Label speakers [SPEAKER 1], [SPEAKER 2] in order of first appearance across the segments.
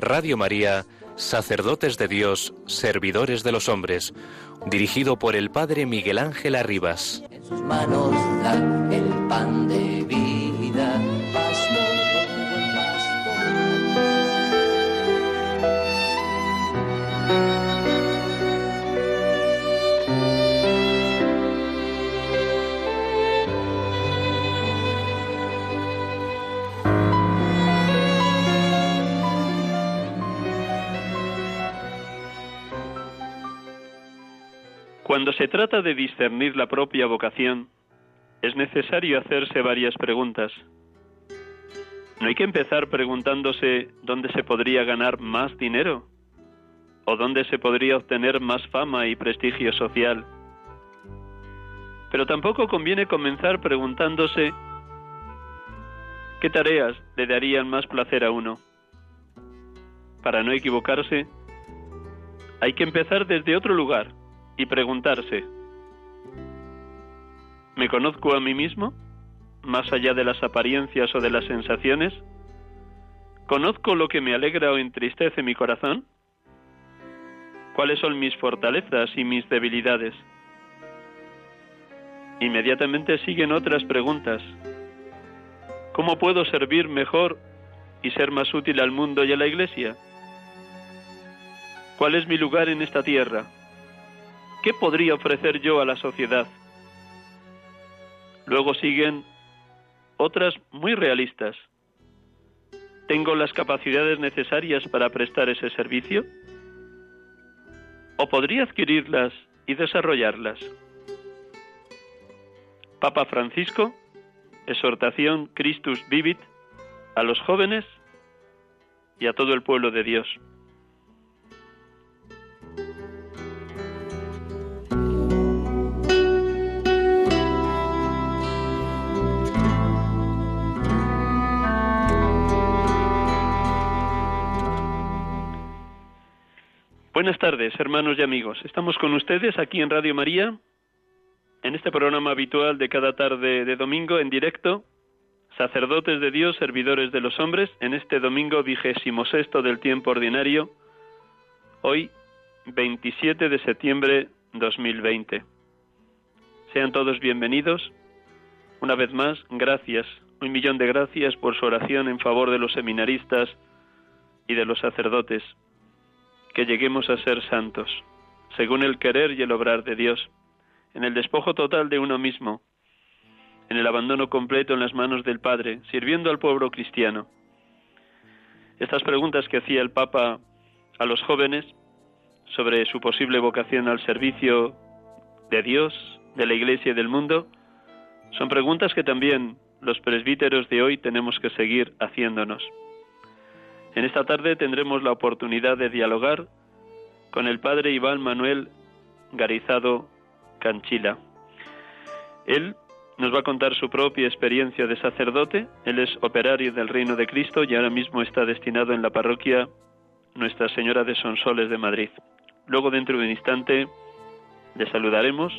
[SPEAKER 1] Radio María, Sacerdotes de Dios, Servidores de los Hombres, dirigido por el Padre Miguel Ángel Arribas.
[SPEAKER 2] En sus manos de
[SPEAKER 3] discernir la propia vocación, es necesario hacerse varias preguntas. No hay que empezar preguntándose dónde se podría ganar más dinero o dónde se podría obtener más fama y prestigio social. Pero tampoco conviene comenzar preguntándose qué tareas le darían más placer a uno. Para no equivocarse, hay que empezar desde otro lugar y preguntarse, ¿me conozco a mí mismo? Más allá de las apariencias o de las sensaciones. ¿Conozco lo que me alegra o entristece mi corazón? ¿Cuáles son mis fortalezas y mis debilidades? Inmediatamente siguen otras preguntas. ¿Cómo puedo servir mejor y ser más útil al mundo y a la Iglesia? ¿Cuál es mi lugar en esta tierra? ¿Qué podría ofrecer yo a la sociedad? Luego siguen otras muy realistas. ¿Tengo las capacidades necesarias para prestar ese servicio? ¿O podría adquirirlas y desarrollarlas? Papa Francisco, exhortación Christus Vivit a los jóvenes y a todo el pueblo de Dios. Buenas tardes, hermanos y amigos. Estamos con ustedes aquí en Radio María, en este programa habitual de cada tarde de domingo en directo, sacerdotes de Dios, servidores de los hombres, en este domingo vigésimo sexto del tiempo ordinario, hoy 27 de septiembre 2020. Sean todos bienvenidos. Una vez más, gracias, un millón de gracias por su oración en favor de los seminaristas y de los sacerdotes que lleguemos a ser santos, según el querer y el obrar de Dios, en el despojo total de uno mismo, en el abandono completo en las manos del Padre, sirviendo al pueblo cristiano. Estas preguntas que hacía el Papa a los jóvenes sobre su posible vocación al servicio de Dios, de la Iglesia y del mundo, son preguntas que también los presbíteros de hoy tenemos que seguir haciéndonos. En esta tarde tendremos la oportunidad de dialogar con el padre Iván Manuel Garizado Canchila. Él nos va a contar su propia experiencia de sacerdote. Él es operario del Reino de Cristo y ahora mismo está destinado en la parroquia Nuestra Señora de Sonsoles de Madrid. Luego, dentro de un instante, le saludaremos.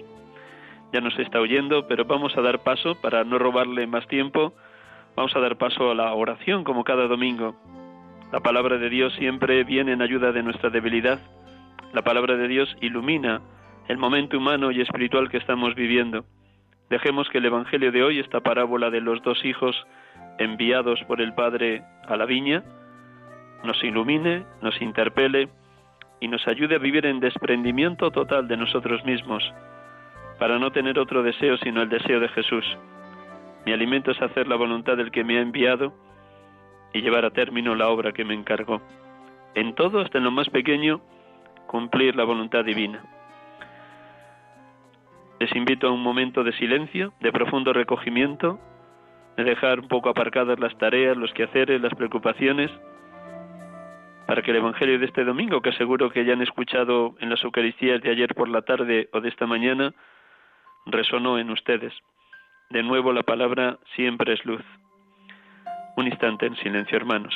[SPEAKER 3] Ya nos está oyendo, pero vamos a dar paso, para no robarle más tiempo, vamos a dar paso a la oración como cada domingo. La palabra de Dios siempre viene en ayuda de nuestra debilidad. La palabra de Dios ilumina el momento humano y espiritual que estamos viviendo. Dejemos que el Evangelio de hoy, esta parábola de los dos hijos enviados por el Padre a la viña, nos ilumine, nos interpele y nos ayude a vivir en desprendimiento total de nosotros mismos, para no tener otro deseo sino el deseo de Jesús. Mi alimento es hacer la voluntad del que me ha enviado y llevar a término la obra que me encargó. En todo, hasta en lo más pequeño, cumplir la voluntad divina. Les invito a un momento de silencio, de profundo recogimiento, de dejar un poco aparcadas las tareas, los quehaceres, las preocupaciones, para que el Evangelio de este domingo, que seguro que ya han escuchado en las Eucaristías de ayer por la tarde o de esta mañana, resonó en ustedes. De nuevo la palabra siempre es luz. Un instante en silencio, hermanos.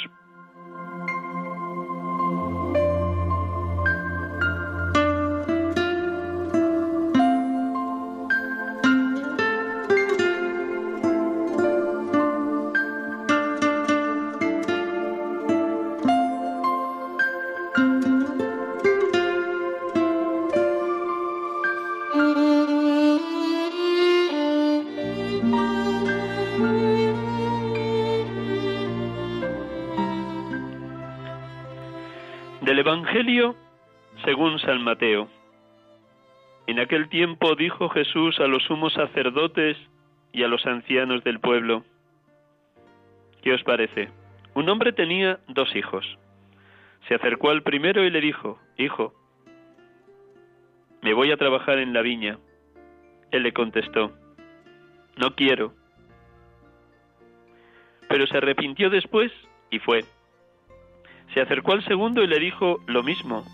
[SPEAKER 3] En aquel tiempo dijo Jesús a los sumos sacerdotes y a los ancianos del pueblo, ¿qué os parece? Un hombre tenía dos hijos. Se acercó al primero y le dijo, Hijo, me voy a trabajar en la viña. Él le contestó, No quiero. Pero se arrepintió después y fue. Se acercó al segundo y le dijo lo mismo.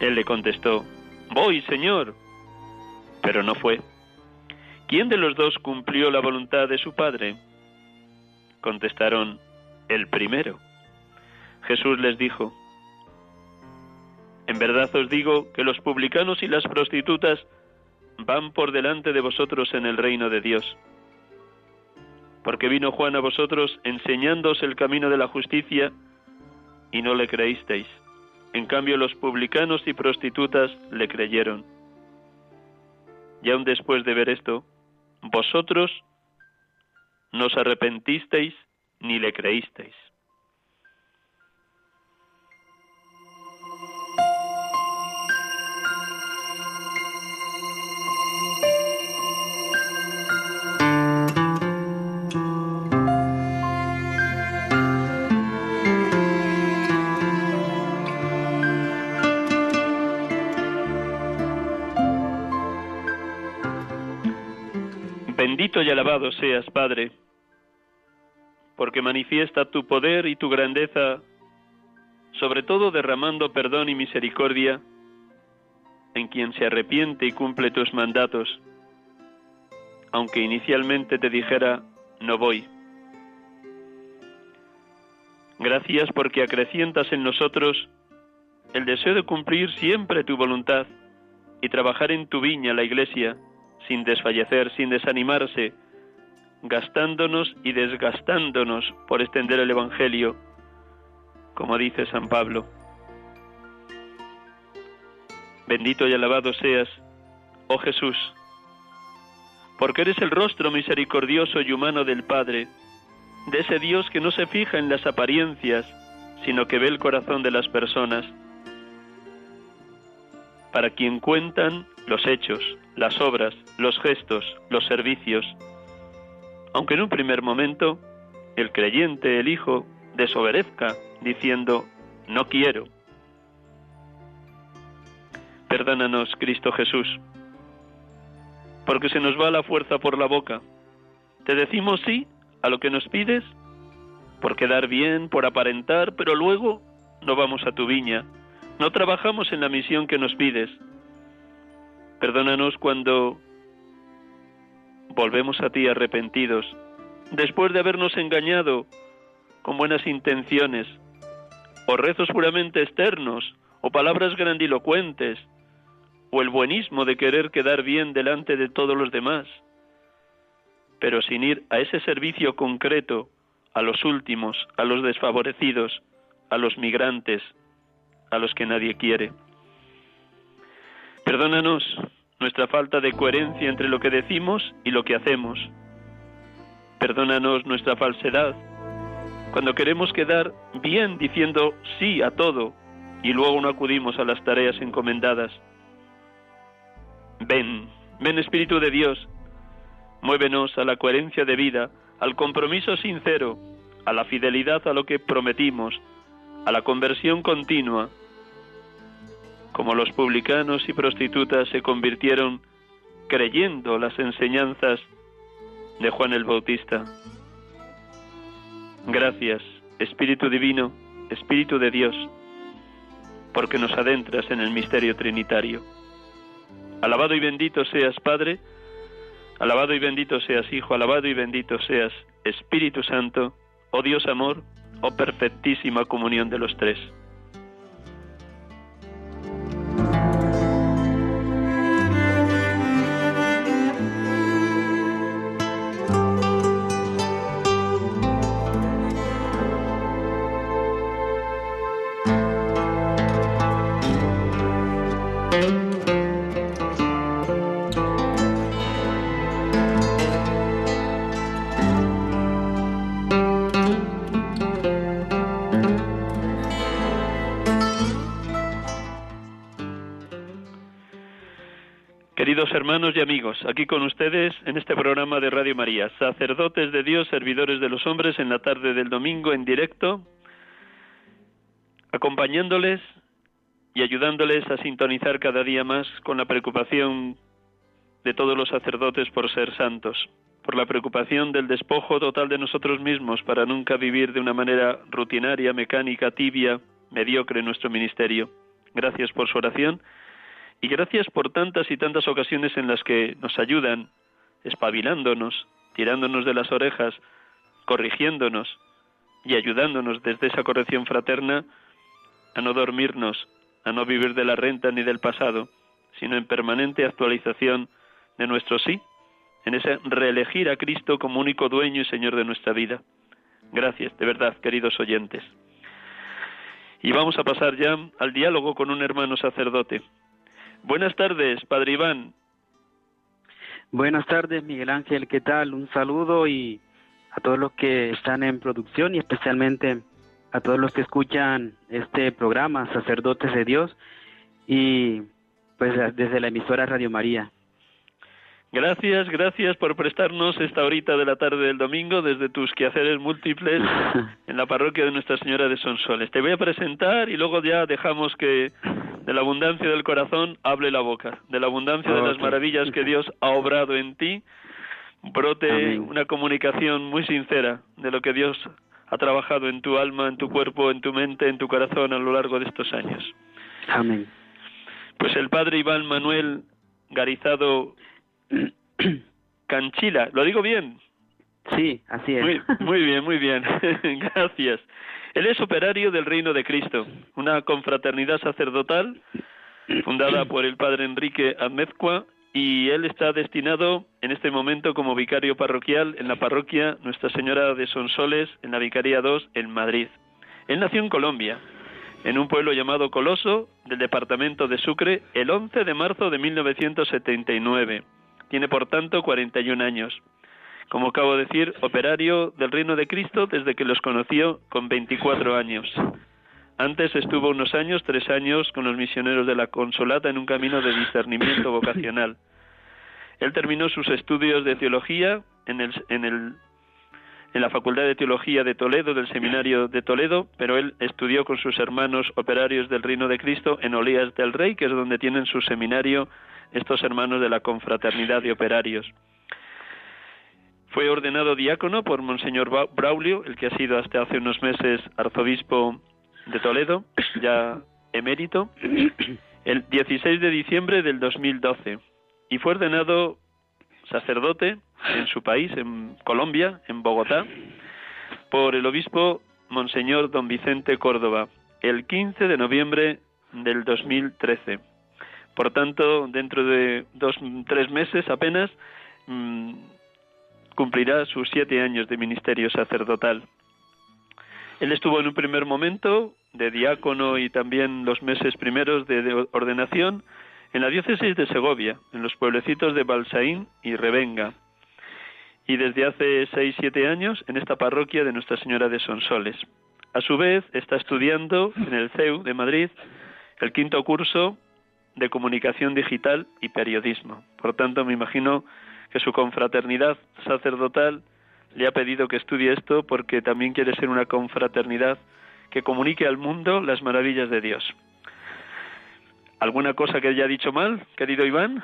[SPEAKER 3] Él le contestó, Voy, Señor. Pero no fue. ¿Quién de los dos cumplió la voluntad de su padre? Contestaron, el primero. Jesús les dijo, En verdad os digo que los publicanos y las prostitutas van por delante de vosotros en el reino de Dios porque vino Juan a vosotros enseñándoos el camino de la justicia y no le creísteis. En cambio los publicanos y prostitutas le creyeron. Y aun después de ver esto, vosotros no os arrepentisteis ni le creísteis. Y alabado seas, Padre, porque manifiesta tu poder y tu grandeza, sobre todo derramando perdón y misericordia en quien se arrepiente y cumple tus mandatos, aunque inicialmente te dijera, no voy. Gracias porque acrecientas en nosotros el deseo de cumplir siempre tu voluntad y trabajar en tu viña, la Iglesia, sin desfallecer, sin desanimarse, gastándonos y desgastándonos por extender el Evangelio, como dice San Pablo. Bendito y alabado seas, oh Jesús, porque eres el rostro misericordioso y humano del Padre, de ese Dios que no se fija en las apariencias, sino que ve el corazón de las personas, para quien cuentan los hechos, las obras, los gestos, los servicios. Aunque en un primer momento el creyente, el Hijo, desobedezca diciendo, no quiero. Perdónanos, Cristo Jesús, porque se nos va la fuerza por la boca. Te decimos sí a lo que nos pides, por quedar bien, por aparentar, pero luego no vamos a tu viña, no trabajamos en la misión que nos pides, Perdónanos cuando volvemos a ti arrepentidos, después de habernos engañado con buenas intenciones, o rezos puramente externos, o palabras grandilocuentes, o el buenismo de querer quedar bien delante de todos los demás, pero sin ir a ese servicio concreto, a los últimos, a los desfavorecidos, a los migrantes, a los que nadie quiere. Perdónanos nuestra falta de coherencia entre lo que decimos y lo que hacemos. Perdónanos nuestra falsedad cuando queremos quedar bien diciendo sí a todo y luego no acudimos a las tareas encomendadas. Ven, ven Espíritu de Dios, muévenos a la coherencia de vida, al compromiso sincero, a la fidelidad a lo que prometimos, a la conversión continua, como los publicanos y prostitutas se convirtieron creyendo las enseñanzas de Juan el Bautista. Gracias, Espíritu Divino, Espíritu de Dios, porque nos adentras en el misterio trinitario. Alabado y bendito seas, Padre, alabado y bendito seas, Hijo, alabado y bendito seas, Espíritu Santo, oh Dios amor, oh perfectísima comunión de los tres. Aquí con ustedes en este programa de Radio María, sacerdotes de Dios, servidores de los hombres, en la tarde del domingo en directo, acompañándoles y ayudándoles a sintonizar cada día más con la preocupación de todos los sacerdotes por ser santos, por la preocupación del despojo total de nosotros mismos para nunca vivir de una manera rutinaria, mecánica, tibia, mediocre en nuestro ministerio. Gracias por su oración y gracias por tantas y tantas ocasiones en las que nos ayudan, espabilándonos, tirándonos de las orejas, corrigiéndonos y ayudándonos desde esa corrección fraterna a no dormirnos, a no vivir de la renta ni del pasado, sino en permanente actualización de nuestro sí, en ese reelegir a Cristo como único dueño y Señor de nuestra vida. Gracias, de verdad, queridos oyentes. Y vamos a pasar ya al diálogo con un hermano sacerdote, Buenas tardes, Padre Iván.
[SPEAKER 4] Buenas tardes, Miguel Ángel, ¿qué tal? Un saludo y a todos los que están en producción y especialmente a todos los que escuchan este programa, Sacerdotes de Dios, y pues desde la emisora Radio María.
[SPEAKER 3] Gracias, gracias por prestarnos esta horita de la tarde del domingo desde tus quehaceres múltiples en la parroquia de Nuestra Señora de Sonsoles. Te voy a presentar y luego ya dejamos que de la abundancia del corazón hable la boca, de la abundancia de las maravillas que Dios ha obrado en ti, brote una comunicación muy sincera de lo que Dios ha trabajado en tu alma, en tu cuerpo, en tu mente, en tu corazón a lo largo de estos años.
[SPEAKER 4] Amén.
[SPEAKER 3] Pues el padre Iván Manuel Garizado Canchila, ¿lo digo bien?
[SPEAKER 4] Sí, así es.
[SPEAKER 3] Muy, muy bien, muy bien. Gracias. Él es operario del Reino de Cristo, una confraternidad sacerdotal fundada por el padre Enrique Amezcua y él está destinado en este momento como vicario parroquial en la parroquia Nuestra Señora de Sonsoles, en la Vicaría 2, en Madrid. Él nació en Colombia, en un pueblo llamado Coloso, del departamento de Sucre, el 11 de marzo de 1979. Tiene, por tanto, 41 años como acabo de decir, operario del Reino de Cristo desde que los conoció con 24 años. Antes estuvo unos años, tres años, con los misioneros de la Consolata en un camino de discernimiento vocacional. Él terminó sus estudios de teología en, el, en, el, en la Facultad de Teología de Toledo, del Seminario de Toledo, pero él estudió con sus hermanos operarios del Reino de Cristo en Olías del Rey, que es donde tienen su seminario estos hermanos de la Confraternidad de Operarios. Fue ordenado diácono por Monseñor Braulio, el que ha sido hasta hace unos meses arzobispo de Toledo, ya emérito, el 16 de diciembre del 2012. Y fue ordenado sacerdote en su país, en Colombia, en Bogotá, por el obispo Monseñor Don Vicente Córdoba, el 15 de noviembre del 2013. Por tanto, dentro de dos, tres meses apenas, mm, cumplirá sus siete años de ministerio sacerdotal. Él estuvo en un primer momento de diácono y también los meses primeros de, ordenación en la diócesis de Segovia, en los pueblecitos de Balsaín y Revenga, y desde hace seis, siete años en esta parroquia de Nuestra Señora de Sonsoles. A su vez, está estudiando en el CEU de Madrid el quinto curso de comunicación digital y periodismo. Por tanto, me imagino que su confraternidad sacerdotal le ha pedido que estudie esto porque también quiere ser una confraternidad que comunique al mundo las maravillas de Dios. ¿Alguna cosa que haya dicho mal, querido Iván?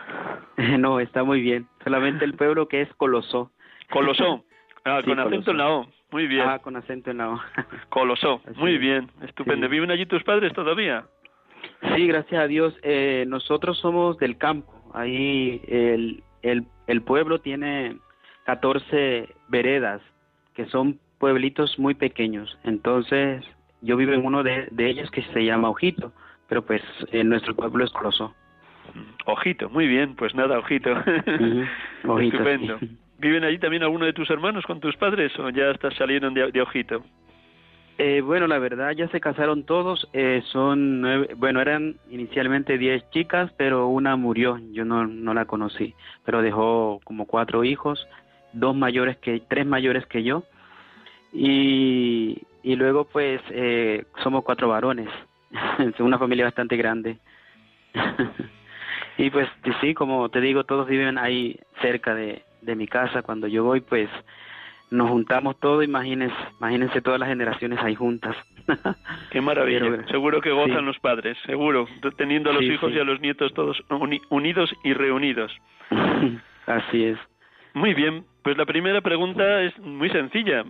[SPEAKER 4] No, está muy bien. Solamente el pueblo que es Colosó.
[SPEAKER 3] Colosó. Ah, con acento en la O. Muy bien.
[SPEAKER 4] Ah, con acento en la O.
[SPEAKER 3] Colosó. Muy bien. Estupendo. ¿Viven allí tus padres todavía?
[SPEAKER 4] Sí, gracias a Dios. Eh, nosotros somos del campo. Ahí el, el, el pueblo tiene 14 veredas, que son pueblitos muy pequeños. Entonces, yo vivo en uno de, de ellos que se llama Ojito, pero pues en nuestro pueblo es Colosó.
[SPEAKER 3] Ojito, muy bien, pues nada, ojito. Estupendo. ¿Viven allí también alguno de tus hermanos con tus padres o ya estás saliendo de, ojito?
[SPEAKER 4] Eh, bueno, la verdad ya se casaron todos. Eh, son nueve, bueno, eran inicialmente diez chicas, pero una murió. Yo no, no la conocí, pero dejó como cuatro hijos, dos mayores que, tres mayores que yo. Y, y luego pues eh, somos cuatro varones. es una familia bastante grande. y pues sí, como te digo, todos viven ahí cerca de, de mi casa. Cuando yo voy, pues nos juntamos todos, imagínense, imagínense todas las generaciones ahí juntas.
[SPEAKER 3] Qué maravilla. seguro que gozan los padres, seguro, teniendo a los hijos y a los nietos todos unidos y reunidos.
[SPEAKER 4] Así es.
[SPEAKER 3] Muy bien, pues la primera pregunta es muy sencilla.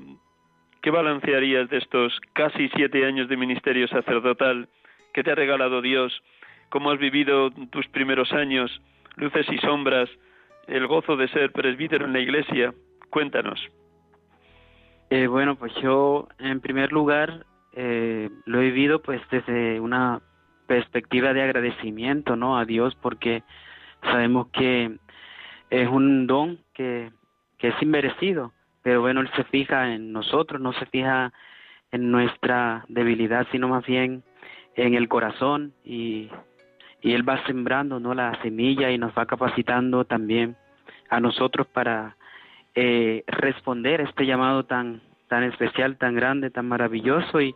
[SPEAKER 3] ¿Qué balancearías de estos casi siete años de ministerio sacerdotal que te ha regalado Dios? ¿Cómo has vivido tus primeros años? Luces y sombras, el gozo de ser presbítero en la iglesia. Cuéntanos.
[SPEAKER 4] Eh, bueno, pues yo en primer lugar eh, lo he vivido pues desde una perspectiva de agradecimiento, ¿no? A Dios porque sabemos que es un don que, que es inmerecido pero bueno, Él se fija en nosotros, no se fija en nuestra debilidad, sino más bien en el corazón y, y Él va sembrando ¿no? la semilla y nos va capacitando también a nosotros para eh, responder a este llamado tan, tan especial, tan grande, tan maravilloso y,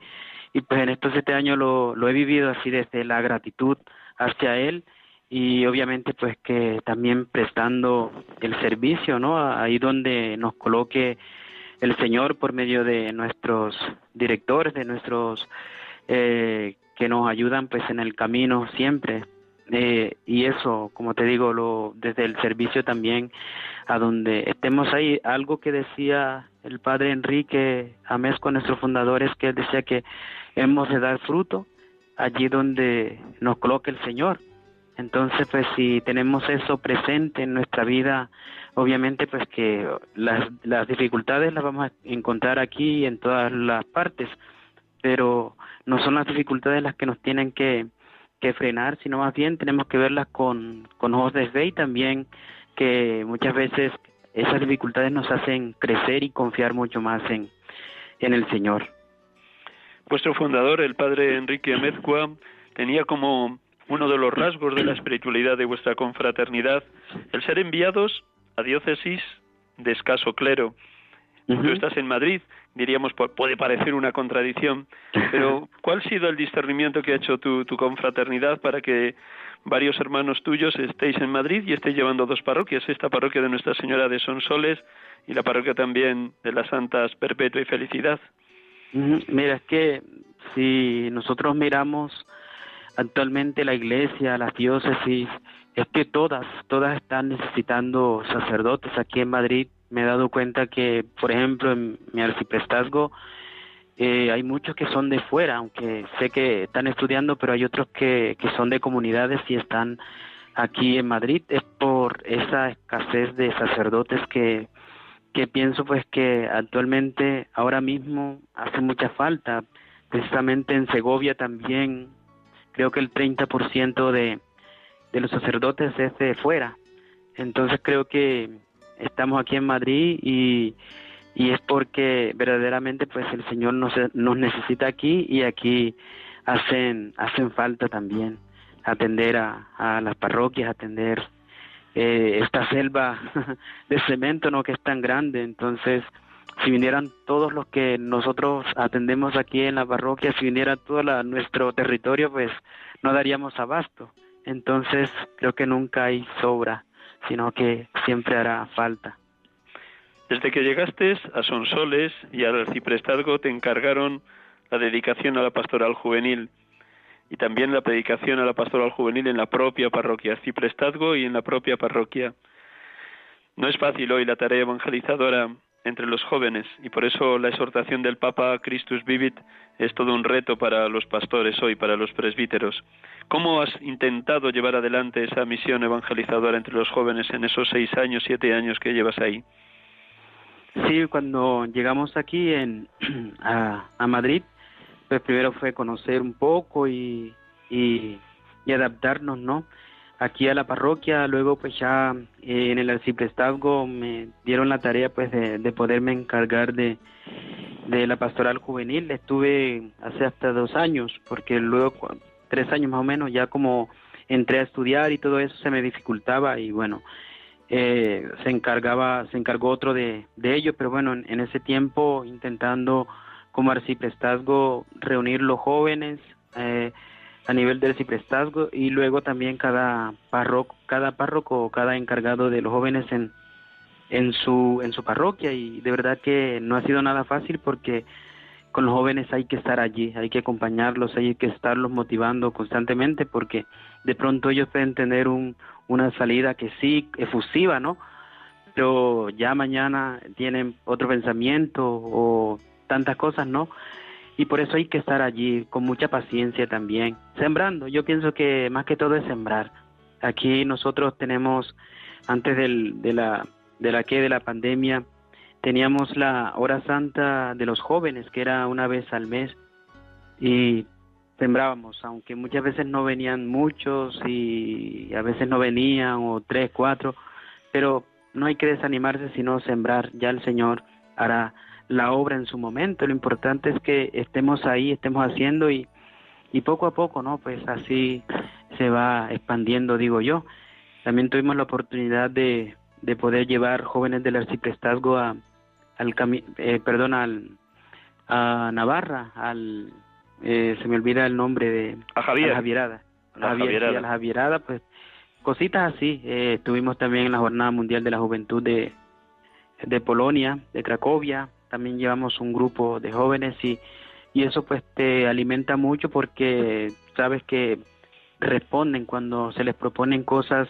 [SPEAKER 4] y pues en estos siete años lo, lo he vivido así desde la gratitud hacia Él y obviamente pues que también prestando el servicio, ¿no? Ahí donde nos coloque el Señor por medio de nuestros directores, de nuestros eh, que nos ayudan pues en el camino siempre. Eh, y eso, como te digo, lo, desde el servicio también, a donde estemos ahí, algo que decía el padre Enrique Amesco, nuestro fundador, es que él decía que hemos de dar fruto allí donde nos coloque el Señor. Entonces, pues si tenemos eso presente en nuestra vida, obviamente pues que las, las dificultades las vamos a encontrar aquí en todas las partes, pero no son las dificultades las que nos tienen que, que frenar, sino más bien tenemos que verlas con, con ojos de fe y también que muchas veces esas dificultades nos hacen crecer y confiar mucho más en, en el Señor.
[SPEAKER 3] Vuestro fundador, el padre Enrique Amezcua, tenía como uno de los rasgos de la espiritualidad de vuestra confraternidad, el ser enviados a diócesis de escaso clero. Tú estás en Madrid, diríamos, puede parecer una contradicción, pero ¿cuál ha sido el discernimiento que ha hecho tu, tu confraternidad para que varios hermanos tuyos estéis en Madrid y estéis llevando dos parroquias, esta parroquia de Nuestra Señora de Sonsoles y la parroquia también de las Santas Perpetua y Felicidad?
[SPEAKER 4] Mira, es que si nosotros miramos actualmente la iglesia, las diócesis, es que todas, todas están necesitando sacerdotes. Aquí en Madrid me he dado cuenta que, por ejemplo, en mi arciprestazgo eh, hay muchos que son de fuera, aunque sé que están estudiando, pero hay otros que, que son de comunidades y están aquí en Madrid. Es por esa escasez de sacerdotes que, que pienso pues que actualmente, ahora mismo, hace mucha falta. Precisamente en Segovia también creo que el 30% de, de los sacerdotes es de fuera. Entonces creo que estamos aquí en Madrid y, y es porque verdaderamente pues el Señor nos, nos necesita aquí y aquí hacen, hacen falta también atender a, a las parroquias, atender eh, esta selva de cemento no que es tan grande. Entonces si vinieran todos los que nosotros atendemos aquí en la parroquia, si viniera todo nuestro territorio, pues no daríamos abasto. Entonces creo que nunca hay sobra, sino que siempre hará falta.
[SPEAKER 3] Desde que llegaste a Sonsoles y al arciprestazgo te encargaron la dedicación a la pastoral juvenil. y también la predicación a la pastoral juvenil en la propia parroquia Ciprestazgo y en la propia parroquia. No es fácil hoy la tarea evangelizadora entre los jóvenes y por eso la exhortación del Papa Christus Vivit es todo un reto para los pastores hoy, para los presbíteros. ¿Cómo has intentado llevar adelante esa misión evangelizadora entre los jóvenes en esos seis años, siete años que llevas ahí?
[SPEAKER 4] Sí, cuando llegamos aquí en, a, Madrid, pues primero fue conocer un poco y, y, adaptarnos, ¿no? Aquí a la parroquia, luego pues ya eh, en el arciprestazgo me dieron la tarea pues de, de poderme encargar de, de la pastoral juvenil. Estuve hace hasta dos años, porque luego tres años más o menos ya como entré a estudiar y todo eso se me dificultaba y bueno, eh, se encargaba, se encargó otro de, de ello, pero bueno, en, en ese tiempo intentando como arciprestazgo reunir los jóvenes eh, a nivel del arciprestazgo y luego también cada párroco, cada párroco, cada encargado de los jóvenes en, en su en su parroquia y de verdad que no ha sido nada fácil porque con los jóvenes hay que estar allí, hay que acompañarlos, hay que estarlos motivando constantemente porque de pronto ellos pueden tener un, una salida que sí efusiva, ¿no? Pero ya mañana tienen otro pensamiento o tantas cosas, ¿no? Y por eso hay que estar allí con mucha paciencia también, sembrando. Yo pienso que más que todo es sembrar. Aquí nosotros tenemos, antes del, de la de la que de la pandemia, teníamos la hora santa de los jóvenes, que era una vez al mes, y sembrábamos, aunque muchas veces no venían muchos y a veces no venían, o tres, cuatro, pero no hay que desanimarse sino sembrar, ya el Señor hará la obra en su momento. Lo importante es que estemos ahí, estemos haciendo y, y poco a poco, ¿no? Pues así se va expandiendo, digo yo. También tuvimos la oportunidad de, de poder llevar jóvenes del arciprestazgo a, al eh, perdón, al, a Navarra, al, eh, se me olvida el nombre de...
[SPEAKER 3] A Javier.
[SPEAKER 4] A la Javierada.
[SPEAKER 3] La
[SPEAKER 4] Javier,
[SPEAKER 3] Javierada.
[SPEAKER 4] sí, a la Javierada, pues cositas así. Eh, estuvimos también en la Jornada Mundial de la Juventud de, de Polonia, de Cracovia, también llevamos un grupo de jóvenes y, y eso pues te alimenta mucho porque sabes que responden cuando se les proponen cosas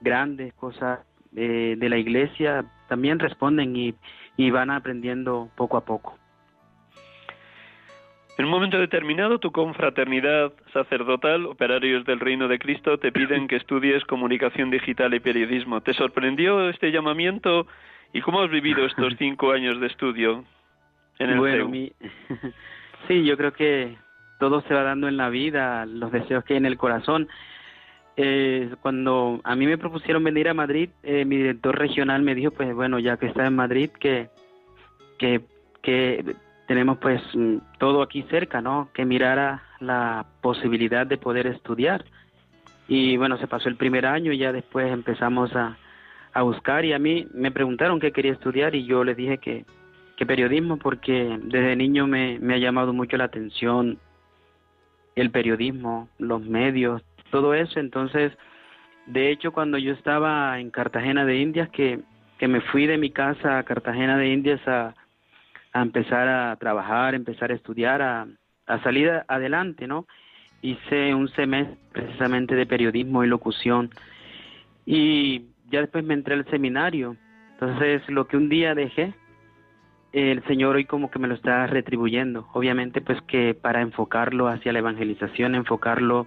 [SPEAKER 4] grandes, cosas eh, de la iglesia, también responden y, y van aprendiendo poco a poco.
[SPEAKER 3] En un momento determinado, tu confraternidad sacerdotal, operarios del Reino de Cristo, te piden que estudies comunicación digital y periodismo. ¿Te sorprendió este llamamiento y cómo has vivido estos cinco años de estudio en el
[SPEAKER 4] bueno,
[SPEAKER 3] CEU?
[SPEAKER 4] mi... sí, yo creo que todo se va dando en la vida, los deseos que hay en el corazón. Eh, cuando a mí me propusieron venir a Madrid, eh, mi director regional me dijo, pues bueno, ya que está en Madrid, que, que, que tenemos pues mm, todo aquí cerca, ¿no? Que mirara la posibilidad de poder estudiar. Y bueno, se pasó el primer año y ya después empezamos a, a buscar y a mí me preguntaron qué quería estudiar y yo les dije que, que periodismo porque desde niño me, me ha llamado mucho la atención el periodismo, los medios, todo eso. Entonces, de hecho, cuando yo estaba en Cartagena de Indias, que, que me fui de mi casa a Cartagena de Indias a, a empezar a trabajar, empezar a estudiar, a, a salir adelante, ¿no? Hice un semestre precisamente de periodismo y locución y ya después me entré al seminario. Entonces, lo que un día dejé, el Señor hoy como que me lo está retribuyendo. Obviamente, pues que para enfocarlo hacia la evangelización, enfocarlo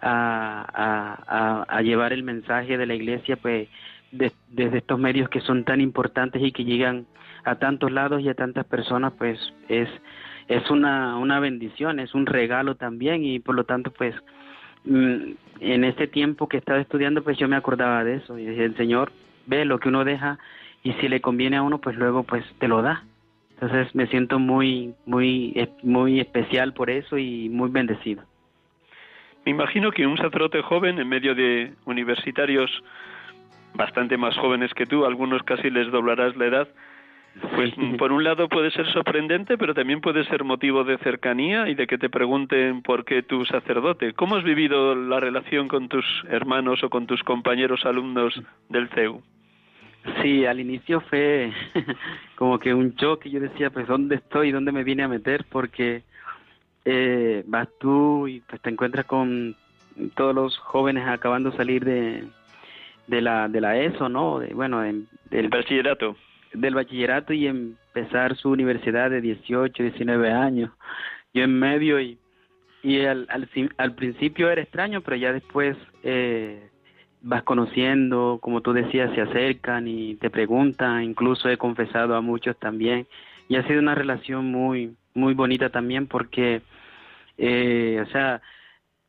[SPEAKER 4] a, llevar el mensaje de la iglesia, pues de, desde estos medios que son tan importantes y que llegan a tantos lados y a tantas personas, pues es, es una, una bendición, es un regalo también y por lo tanto, pues en este tiempo que estaba estudiando, pues yo me acordaba de eso y decía, el Señor ve lo que uno deja y si le conviene a uno, pues luego pues te lo da. Entonces me siento muy, muy, muy especial por eso y muy bendecido.
[SPEAKER 3] Me imagino que un sacerdote joven en medio de universitarios bastante más jóvenes que tú, algunos casi les doblarás la edad, pues
[SPEAKER 4] Sí.
[SPEAKER 3] por un lado puede ser sorprendente, pero también puede ser motivo de cercanía y de que te pregunten por qué tú sacerdote. ¿Cómo has vivido la relación con tus hermanos o con tus compañeros alumnos del CEU?
[SPEAKER 4] Sí, al inicio fue como que un choque. Yo decía, pues, ¿dónde estoy? ¿Dónde me vine a meter? Porque eh, vas tú y pues te encuentras con todos los jóvenes acabando de salir de, de la de la ESO, ¿no? De, bueno,
[SPEAKER 3] del bachillerato.
[SPEAKER 4] Del bachillerato y empezar su universidad de 18, 19 años. Yo en medio y, y al, al, al principio era extraño, pero ya después eh, vas conociendo, como tú decías, se acercan y te preguntan, incluso he confesado a muchos también, y ha sido una relación muy, muy bonita también porque, eh, o sea,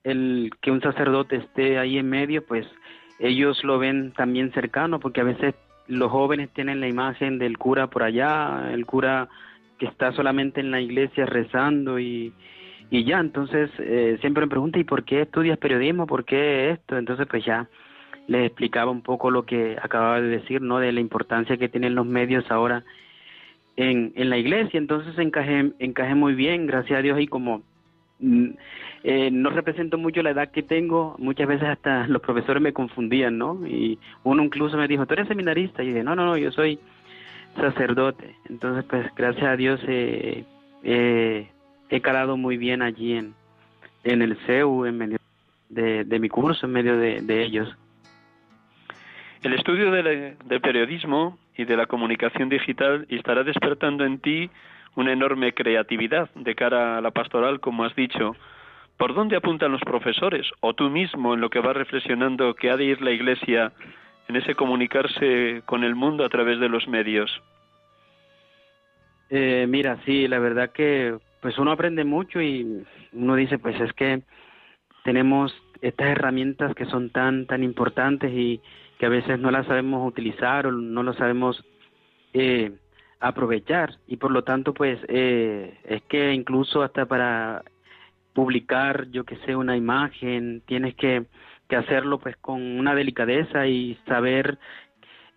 [SPEAKER 4] el que un sacerdote esté ahí en medio, pues ellos lo ven también cercano, porque a veces los jóvenes tienen la imagen del cura por allá, el cura que está solamente en la iglesia rezando y, y ya, entonces eh, siempre me pregunta, ¿y por qué estudias periodismo? ¿Por qué esto? Entonces pues ya les explicaba un poco lo que acababa de decir, ¿no? De la importancia que tienen los medios ahora en, en la iglesia. Entonces encajé, encajé muy bien, gracias a Dios, y como eh, no represento mucho la edad que tengo, muchas veces hasta los profesores me confundían, ¿no? Y uno incluso me dijo, ¿tú eres seminarista? Y dije, no, no, no, yo soy sacerdote. Entonces, pues gracias a Dios eh, eh, he calado muy bien allí en, en el CEU, en medio de, de mi curso, en medio de, de ellos.
[SPEAKER 3] El estudio del, periodismo y de la comunicación digital estará despertando en ti una enorme creatividad de cara a la pastoral, como has dicho. ¿Por dónde apuntan los profesores o tú mismo en lo que vas reflexionando que ha de ir la Iglesia en ese comunicarse con el mundo a través de los medios?
[SPEAKER 4] Eh, mira, sí, la verdad que pues uno aprende mucho y uno dice pues es que tenemos estas herramientas que son tan tan importantes y que a veces no las sabemos utilizar o no lo sabemos eh, aprovechar. Y por lo tanto pues eh, es que incluso hasta para publicar yo que sé una imagen tienes que, que hacerlo pues con una delicadeza y saber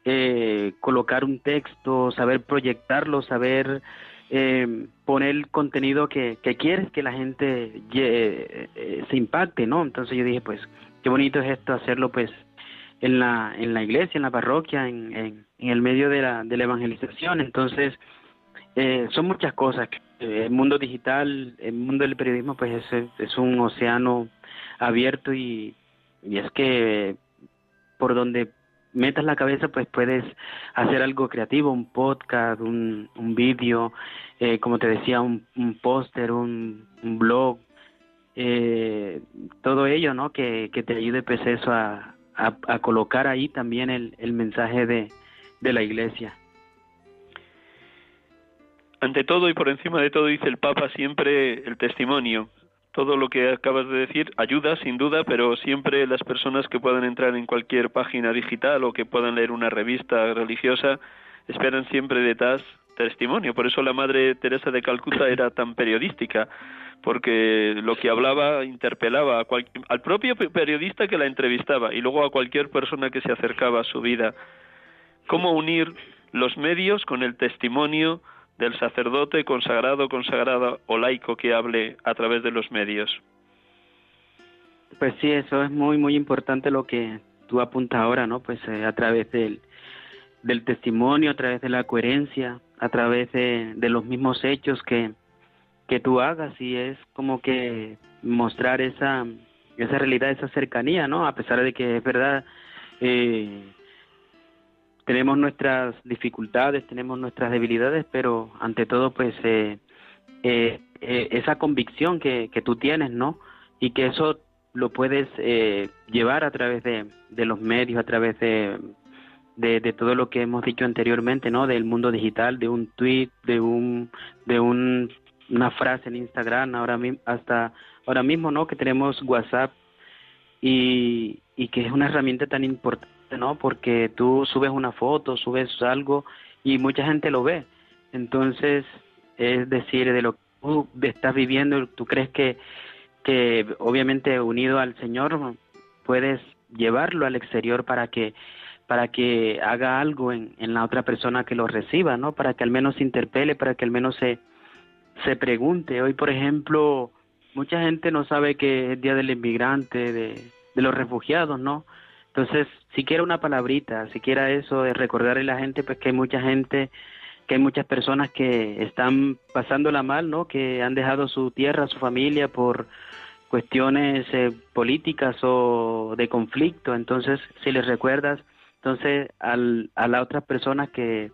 [SPEAKER 4] eh, colocar un texto saber proyectarlo saber eh, poner contenido que, que quieres que la gente eh, se impacte no entonces yo dije pues qué bonito es esto hacerlo pues en la, en la iglesia, en la parroquia, en, en, el medio de la, de la evangelización. Entonces, eh, son muchas cosas. El mundo digital, el mundo del periodismo, pues es, es un océano abierto y, y es que por donde metas la cabeza, pues puedes hacer algo creativo, un podcast, un, un vídeo, eh, como te decía, un, un póster, un, un blog, eh, todo ello, ¿no? Que, que te ayude pues eso a, a, colocar ahí también el, el mensaje de, de la Iglesia.
[SPEAKER 3] Ante todo y por encima de todo, dice el Papa, siempre el testimonio. Todo lo que acabas de decir ayuda, sin duda, pero siempre las personas que puedan entrar en cualquier página digital o que puedan leer una revista religiosa esperan siempre detrás testimonio. Por eso la Madre Teresa de Calcuta era tan periodística, porque lo que hablaba interpelaba al propio periodista que la entrevistaba y luego a cualquier persona que se acercaba a su vida. ¿Cómo unir los medios con el testimonio del sacerdote consagrado, consagrada o laico que hable a través de los medios?
[SPEAKER 4] Pues sí, eso es muy, muy importante lo que tú apuntas ahora, ¿no? Pues eh, a través del, del testimonio, a través de la coherencia, a través de, de los mismos hechos que, que tú hagas y es como que mostrar esa esa realidad, esa cercanía, ¿no? A pesar de que es verdad, eh, tenemos nuestras dificultades, tenemos nuestras debilidades, pero ante todo, pues, eh, eh, eh esa convicción que, que tú tienes, ¿no? Y que eso lo puedes eh, llevar a través de, de los medios, a través de, de, todo lo que hemos dicho anteriormente, ¿no? Del mundo digital, de un tweet, de un, de un una frase en Instagram, ahora hasta ahora mismo, ¿no? Que tenemos WhatsApp y, y que es una herramienta tan importante, ¿no? Porque tú subes una foto, subes algo y mucha gente lo ve. Entonces, es decir, de lo que tú estás viviendo, tú crees que, que obviamente unido al Señor puedes llevarlo al exterior para que para que haga algo en, en la otra persona que lo reciba, ¿no? Para que al menos se interpele, para que al menos se, se pregunte. Hoy, por ejemplo, mucha gente no sabe que es Día del Inmigrante, de, de los refugiados, ¿no? Entonces, siquiera una palabrita, siquiera eso de recordarle a la gente, pues que hay mucha gente que hay muchas personas que están pasándola mal, ¿no? Que han dejado su tierra, su familia por cuestiones eh, políticas o de conflicto. Entonces, si les recuerdas, entonces al, a las otras personas que,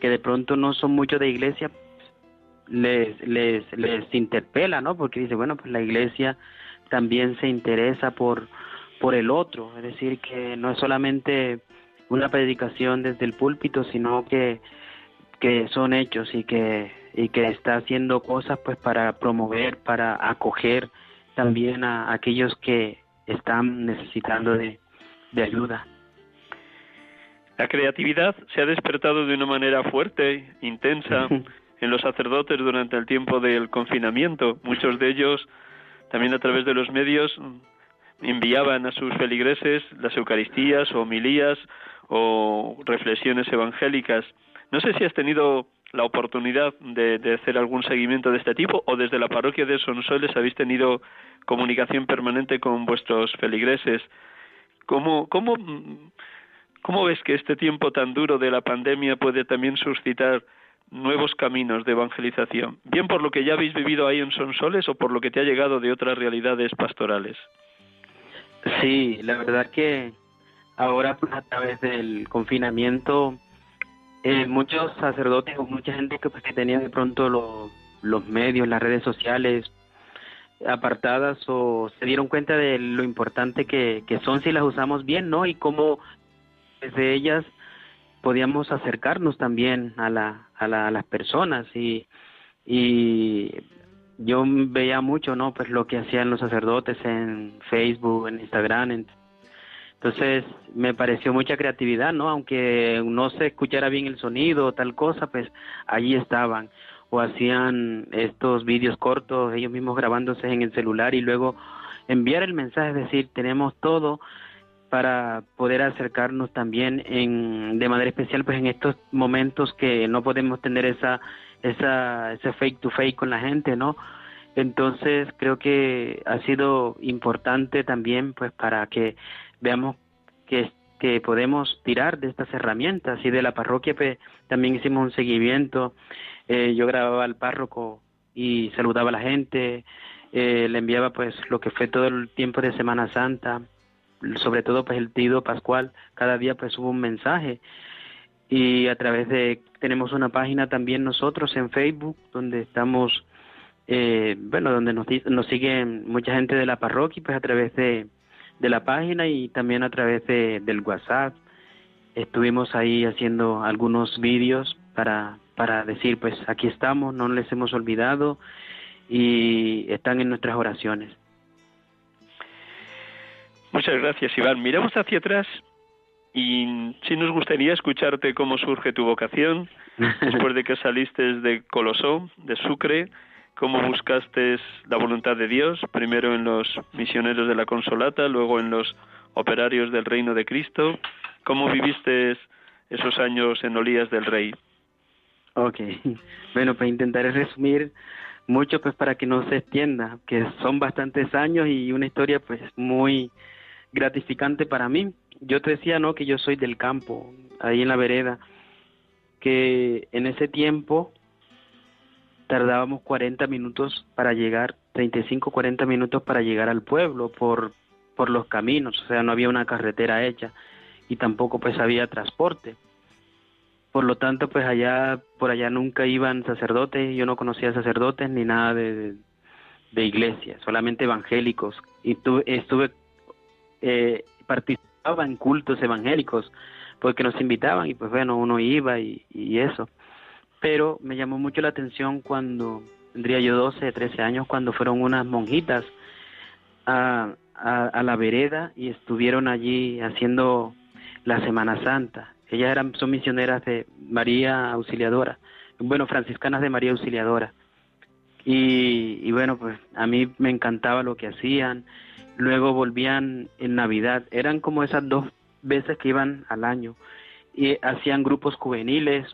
[SPEAKER 4] que de pronto no son mucho de iglesia, les, les, les interpela, ¿no? Porque dice, bueno, pues la iglesia también se interesa por, por el otro, es decir, que no es solamente una predicación desde el púlpito, sino que, que son hechos y que, y que está haciendo cosas pues para promover, para acoger también a aquellos que están necesitando de, de ayuda.
[SPEAKER 3] La creatividad se ha despertado de una manera fuerte, intensa, en los sacerdotes durante el tiempo del confinamiento. Muchos de ellos, también a través de los medios, enviaban a sus feligreses las Eucaristías o homilías o reflexiones evangélicas. No sé si has tenido la oportunidad de, hacer algún seguimiento de este tipo o desde la parroquia de Sonsoles habéis tenido comunicación permanente con vuestros feligreses. ¿Cómo, cómo, cómo ves que este tiempo tan duro de la pandemia puede también suscitar nuevos caminos de evangelización, bien por lo que ya habéis vivido ahí en Sonsoles o por lo que te ha llegado de otras realidades pastorales.
[SPEAKER 4] Sí, la verdad que ahora pues, a través del confinamiento eh, muchos sacerdotes o mucha gente que, pues, que tenía de pronto los medios, las redes sociales apartadas o se dieron cuenta de lo importante que, que son si las usamos bien, ¿no? Y cómo desde ellas podíamos acercarnos también a, la, a, la, a las personas y, y yo veía mucho, ¿no? Pues lo que hacían los sacerdotes en Facebook, en Instagram. Entonces me pareció mucha creatividad, ¿no? Aunque no se escuchara bien el sonido o tal cosa, pues allí estaban. O hacían estos vídeos cortos, ellos mismos grabándose en el celular y luego enviar el mensaje, es decir, tenemos todo para poder acercarnos también en, de manera especial pues en estos momentos que no podemos tener esa esa ese fake to fake con la gente no entonces creo que ha sido importante también pues para que veamos que que podemos tirar de estas herramientas. Y de la parroquia pues también hicimos un seguimiento. Eh, yo grababa al párroco y saludaba a la gente. Eh, le enviaba pues lo que fue todo el tiempo de Semana Santa sobre todo pues el tío pascual, cada día pues hubo un mensaje y a través de, tenemos una página también nosotros en Facebook donde estamos, eh, bueno, donde nos, nos siguen mucha gente de la parroquia pues a través de, de la página y también a través de, del WhatsApp. Estuvimos ahí haciendo algunos vídeos para, para decir pues aquí estamos, no les hemos olvidado y están en nuestras oraciones.
[SPEAKER 3] Muchas gracias, Iván. Miramos hacia atrás y sí nos gustaría escucharte cómo surge tu vocación después de que saliste de Colosó, de Sucre, cómo buscaste la voluntad de Dios, primero en los misioneros de la Consolata, luego en los operarios del Reino de Cristo, cómo viviste esos años en Olías del Rey.
[SPEAKER 4] Ok, bueno, pues intentaré resumir mucho pues para que no se extienda, que son bastantes años y una historia pues muy gratificante para mí. Yo te decía, ¿no? Que yo soy del campo, ahí en la vereda, que en ese tiempo tardábamos 40 minutos para llegar, 35, 40 minutos para llegar al pueblo por, por los caminos, o sea, no había una carretera hecha y tampoco pues había transporte. Por lo tanto, pues allá, por allá nunca iban sacerdotes, yo no conocía sacerdotes ni nada de, de iglesia, solamente evangélicos. Y tu, estuve eh, participaba en cultos evangélicos porque nos invitaban y pues bueno, uno iba y, eso. Pero me llamó mucho la atención cuando tendría yo 12, 13 años, cuando fueron unas monjitas a, a, la vereda y estuvieron allí haciendo la Semana Santa. Ellas eran, son misioneras de María Auxiliadora, bueno, franciscanas de María Auxiliadora. Y, y bueno, pues a mí me encantaba lo que hacían, luego volvían en Navidad. Eran como esas dos veces que iban al año y hacían grupos juveniles.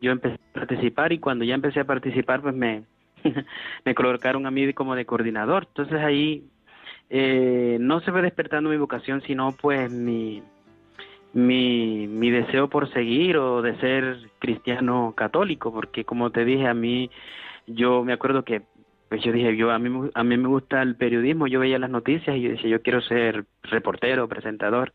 [SPEAKER 4] Yo empecé a participar y cuando ya empecé a participar, pues me, me colocaron a mí como de coordinador. Entonces ahí eh, no se fue despertando mi vocación, sino pues mi, mi, mi deseo por seguir o de ser cristiano católico, porque como te dije, a mí, yo me acuerdo que, pues yo dije, yo a mí, a mí me gusta el periodismo, yo veía las noticias y yo decía, yo quiero ser reportero, presentador.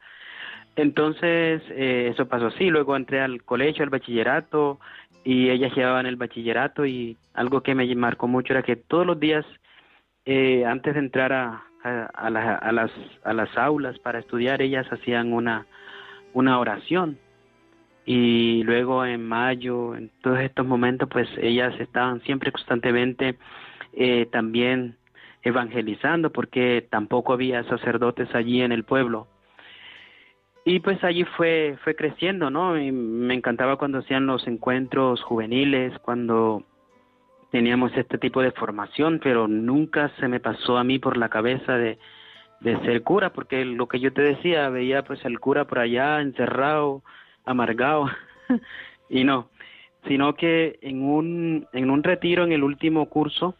[SPEAKER 4] Entonces, eh, eso pasó así, luego entré al colegio, al bachillerato, y ellas llevaban el bachillerato y algo que me marcó mucho era que todos los días, eh, antes de entrar a, a, a, las, a las aulas para estudiar, ellas hacían una, una oración. Y luego en mayo, en todos estos momentos, pues ellas estaban siempre constantemente eh, también evangelizando porque tampoco había sacerdotes allí en el pueblo. Y pues allí fue, fue creciendo, ¿no? Y me encantaba cuando hacían los encuentros juveniles, cuando teníamos este tipo de formación, pero nunca se me pasó a mí por la cabeza de, de ser cura, porque lo que yo te decía, veía pues el cura por allá encerrado, amargado, y no, sino que en un, en un retiro en el último curso,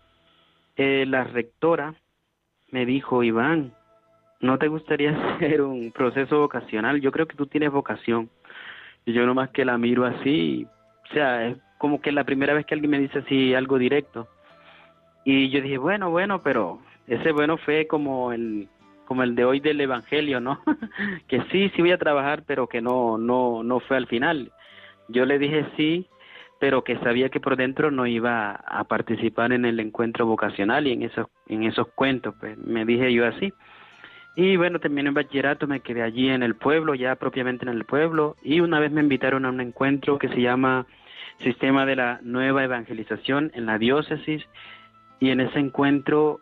[SPEAKER 4] eh, la rectora me dijo, Iván, ¿no te gustaría hacer un proceso vocacional? Yo creo que tú tienes vocación. Y yo nomás que la miro así, o sea, es como que la primera vez que alguien me dice así algo directo. Y yo dije, bueno, bueno, pero ese bueno fue como el como el de hoy del evangelio, ¿no? que sí, sí voy a trabajar, pero que no no no fue al final. Yo le dije sí, pero que sabía que por dentro no iba a participar en el encuentro vocacional y en esos en esos cuentos, pues me dije yo así. Y bueno, terminé el bachillerato, me quedé allí en el pueblo, ya propiamente en el pueblo, y una vez me invitaron a un encuentro que se llama Sistema de la Nueva Evangelización en la diócesis, y en ese encuentro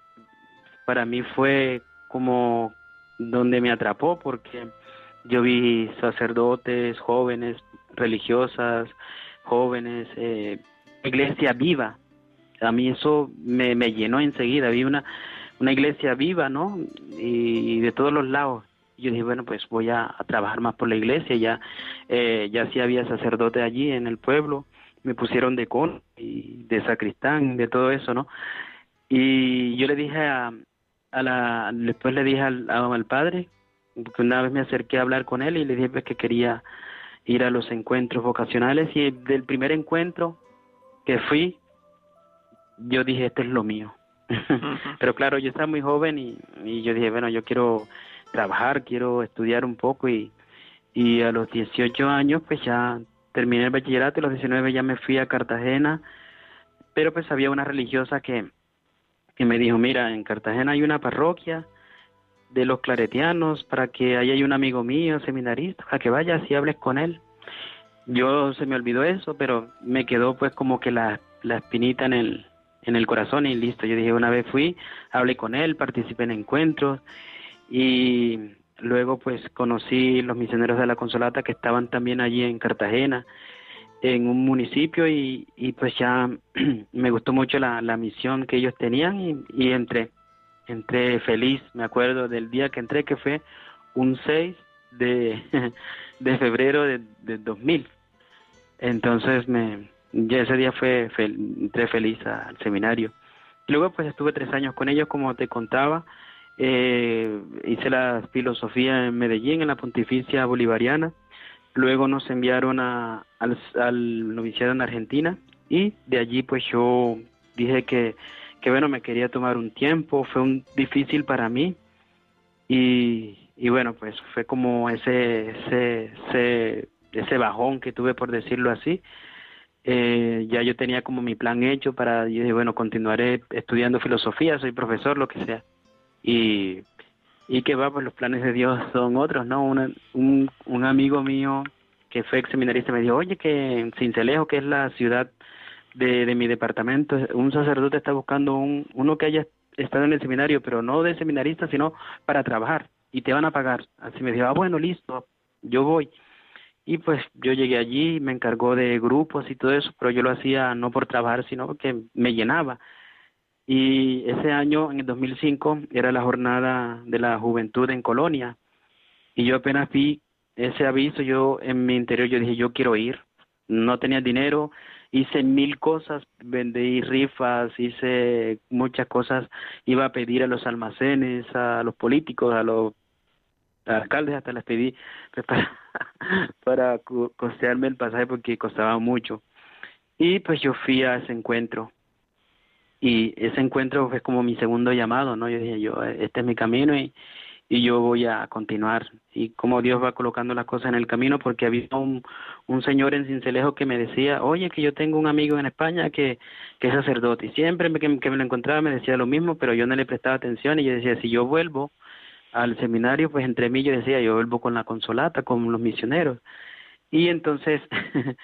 [SPEAKER 4] para mí fue como donde me atrapó porque yo vi sacerdotes, jóvenes, religiosas, jóvenes, eh, iglesia viva. A mí eso me, llenó enseguida. Vi una, una iglesia viva, ¿no? Y, de todos los lados. Yo dije, bueno, pues voy a, trabajar más por la iglesia. Ya, eh, ya sí había sacerdote allí en el pueblo. Me pusieron de con y de sacristán, de todo eso, ¿no? Y yo le dije a, a la, después le dije al, al padre, porque una vez me acerqué a hablar con él y le dije pues, que quería ir a los encuentros vocacionales y del primer encuentro que fui, yo dije, esto es lo mío. Pero claro, yo estaba muy joven y, y, yo dije, bueno, yo quiero trabajar, quiero estudiar un poco y, y a los 18 años pues ya terminé el bachillerato y a los 19 ya me fui a Cartagena, pero pues había una religiosa que, que me dijo, mira, en Cartagena hay una parroquia de los claretianos para que ahí hay un amigo mío, seminarista, para que vayas y hables con él. Yo se me olvidó eso, pero me quedó pues como que la, la espinita en el, en el corazón y listo. Yo dije, una vez fui, hablé con él, participé en encuentros y luego pues conocí los misioneros de la Consolata que estaban también allí en Cartagena en un municipio y, y pues ya me gustó mucho la, la misión que ellos tenían y, y, entré feliz, me acuerdo del día que entré que fue un 6 de, de febrero de, de 2000. Entonces me, ya ese día fue, entré feliz al seminario. Luego pues estuve tres años con ellos como te contaba, eh, hice la filosofía en Medellín, en la Pontificia Bolivariana, Luego nos enviaron a, al, al noviciado en Argentina y de allí pues yo dije que, que bueno, me quería tomar un tiempo, fue un difícil para mí y, y bueno, pues fue como ese, ese, ese, ese bajón que tuve por decirlo así. Eh, ya yo tenía como mi plan hecho para, yo dije, bueno, continuaré estudiando filosofía, soy profesor, lo que sea. Y y que va, pues los planes de Dios son otros, ¿no? un, un amigo mío que fue ex seminarista me dijo, oye, que en Cincelejo, que es la ciudad de, de mi departamento, un sacerdote está buscando un, uno que haya estado en el seminario, pero no de seminarista, sino para trabajar, y te van a pagar. Así me dijo, ah, bueno, listo, yo voy. Y pues yo llegué allí, me encargó de grupos y todo eso, pero yo lo hacía no por trabajar, sino porque me llenaba. Y ese año, en el 2005, era la jornada de la juventud en Colonia. Y yo apenas vi ese aviso, yo en mi interior yo dije, yo quiero ir. No tenía dinero, hice mil cosas, vendí rifas, hice muchas cosas, iba a pedir a los almacenes, a los políticos, a los alcaldes, hasta les pedí para, para costearme el pasaje porque costaba mucho. Y pues yo fui a ese encuentro. Y ese encuentro fue como mi segundo llamado, ¿no? Yo dije, yo, este es mi camino y, y yo voy a continuar. Y como Dios va colocando las cosas en el camino, porque había un, un señor en Cincelejo que me decía, oye, que yo tengo un amigo en España que, que es sacerdote. Y siempre que, que me lo encontraba me decía lo mismo, pero yo no le prestaba atención y yo decía, si yo vuelvo al seminario, pues entre mí yo decía, yo vuelvo con la consolata, con los misioneros. Y entonces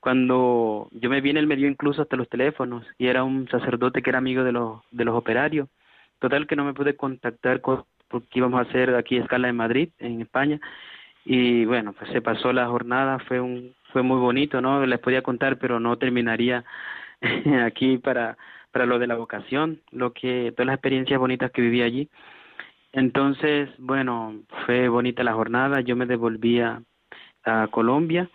[SPEAKER 4] cuando yo me vine, él me dio incluso hasta los teléfonos y era un sacerdote que era amigo de los, de los operarios. Total que no me pude contactar con, porque íbamos a hacer aquí escala en Madrid, en España. Y bueno, pues se pasó la jornada, fue un fue muy bonito, ¿no? Les podía contar, pero no terminaría aquí para para lo de la vocación, lo que todas las experiencias bonitas que viví allí. Entonces, bueno, fue bonita la jornada, yo me devolvía a Colombia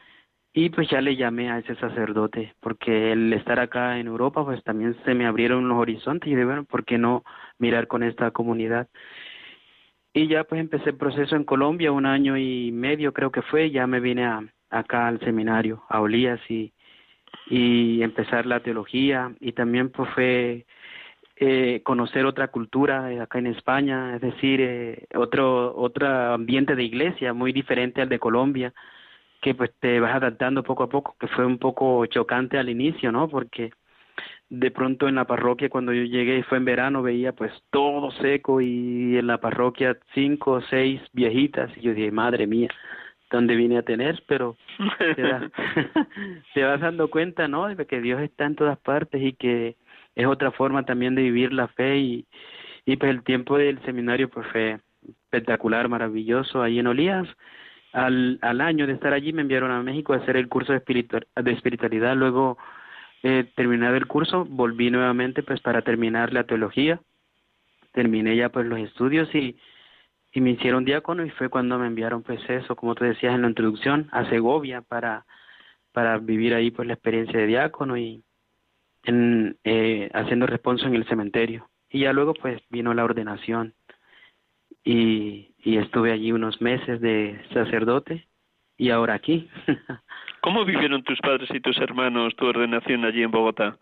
[SPEAKER 4] y pues ya le llamé a ese sacerdote, porque el estar acá en Europa, pues también se me abrieron los horizontes y de bueno, ¿por qué no mirar con esta comunidad? Y ya pues empecé el proceso en Colombia, un año y medio creo que fue, ya me vine a, acá al seminario, a Olías y, y empezar la teología y también pues fue eh, conocer otra cultura acá en España, es decir, eh, otro, otro ambiente de iglesia muy diferente al de Colombia que pues te vas adaptando poco a poco, que fue un poco chocante al inicio, ¿no? Porque de pronto en la parroquia cuando yo llegué fue en verano veía pues todo seco y en la parroquia cinco o seis viejitas y yo dije madre mía dónde vine a tener pero te, te vas dando cuenta no de que Dios está en todas partes y que es otra forma también de vivir la fe y y pues el tiempo del seminario pues fue espectacular maravilloso ahí en Olías al, al año de estar allí me enviaron a México a hacer el curso de, de espiritualidad. Luego, eh, terminado el curso, volví nuevamente pues para terminar la teología. Terminé ya pues los estudios y, y me hicieron diácono y fue cuando me enviaron pues eso, como tú decías en la introducción, a Segovia para, para vivir ahí pues la experiencia de diácono y en, eh, haciendo responso en el cementerio. Y ya luego pues vino la ordenación y, y estuve allí unos meses de sacerdote y ahora aquí.
[SPEAKER 3] ¿Cómo vivieron tus padres y tus hermanos tu ordenación allí en Bogotá?